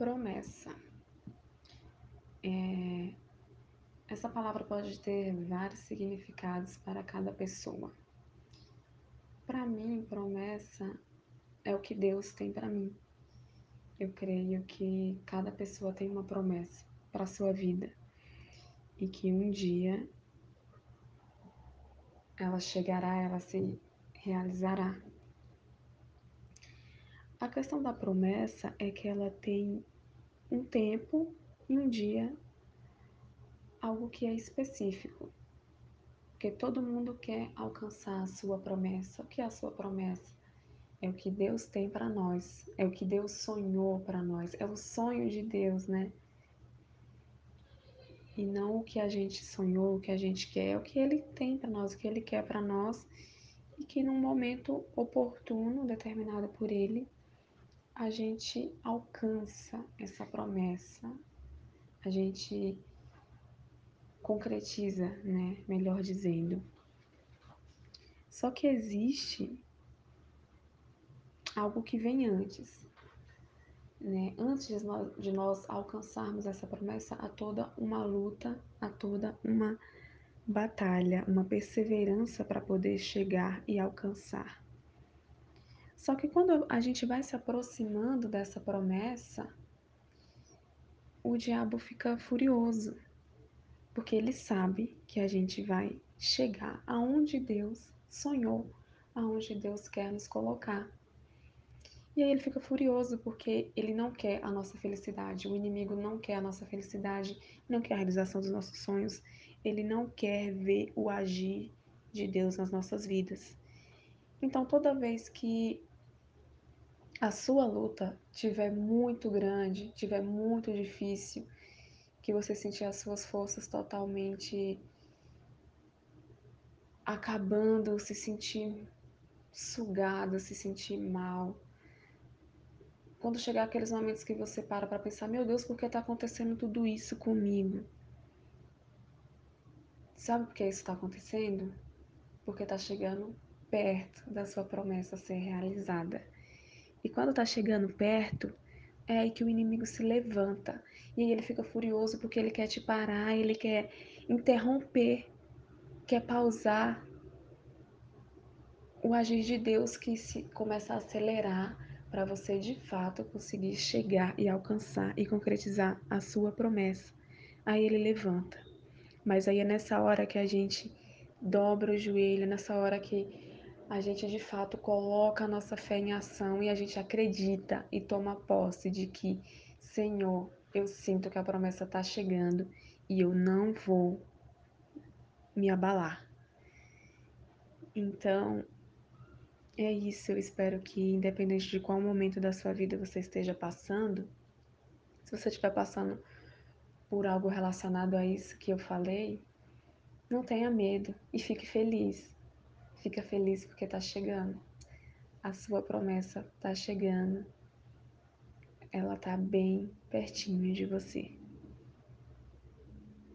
Promessa. É... Essa palavra pode ter vários significados para cada pessoa. Para mim, promessa é o que Deus tem para mim. Eu creio que cada pessoa tem uma promessa para sua vida e que um dia ela chegará, ela se realizará. A questão da promessa é que ela tem um tempo e um dia, algo que é específico. Porque todo mundo quer alcançar a sua promessa. O que é a sua promessa? É o que Deus tem para nós, é o que Deus sonhou para nós, é o sonho de Deus, né? E não o que a gente sonhou, o que a gente quer, é o que Ele tem para nós, o que Ele quer para nós, e que num momento oportuno, determinado por Ele, a gente alcança essa promessa, a gente concretiza, né? Melhor dizendo. Só que existe algo que vem antes. Né? Antes de nós, de nós alcançarmos essa promessa, há toda uma luta, há toda uma batalha, uma perseverança para poder chegar e alcançar. Só que quando a gente vai se aproximando dessa promessa, o diabo fica furioso, porque ele sabe que a gente vai chegar aonde Deus sonhou, aonde Deus quer nos colocar. E aí ele fica furioso porque ele não quer a nossa felicidade, o inimigo não quer a nossa felicidade, não quer a realização dos nossos sonhos, ele não quer ver o agir de Deus nas nossas vidas. Então, toda vez que a sua luta tiver muito grande, tiver muito difícil, que você sentir as suas forças totalmente acabando, se sentir sugado, se sentir mal. Quando chegar aqueles momentos que você para para pensar, meu Deus, por que está acontecendo tudo isso comigo? Sabe por que isso está acontecendo? Porque está chegando perto da sua promessa ser realizada. E quando tá chegando perto, é aí que o inimigo se levanta. E aí ele fica furioso porque ele quer te parar, ele quer interromper, quer pausar o agir de Deus que se começa a acelerar para você de fato conseguir chegar e alcançar e concretizar a sua promessa. Aí ele levanta. Mas aí é nessa hora que a gente dobra o joelho, nessa hora que a gente de fato coloca a nossa fé em ação e a gente acredita e toma posse de que, Senhor, eu sinto que a promessa está chegando e eu não vou me abalar. Então, é isso. Eu espero que, independente de qual momento da sua vida você esteja passando, se você estiver passando por algo relacionado a isso que eu falei, não tenha medo e fique feliz. Fica feliz porque está chegando. A sua promessa está chegando. Ela está bem pertinho de você.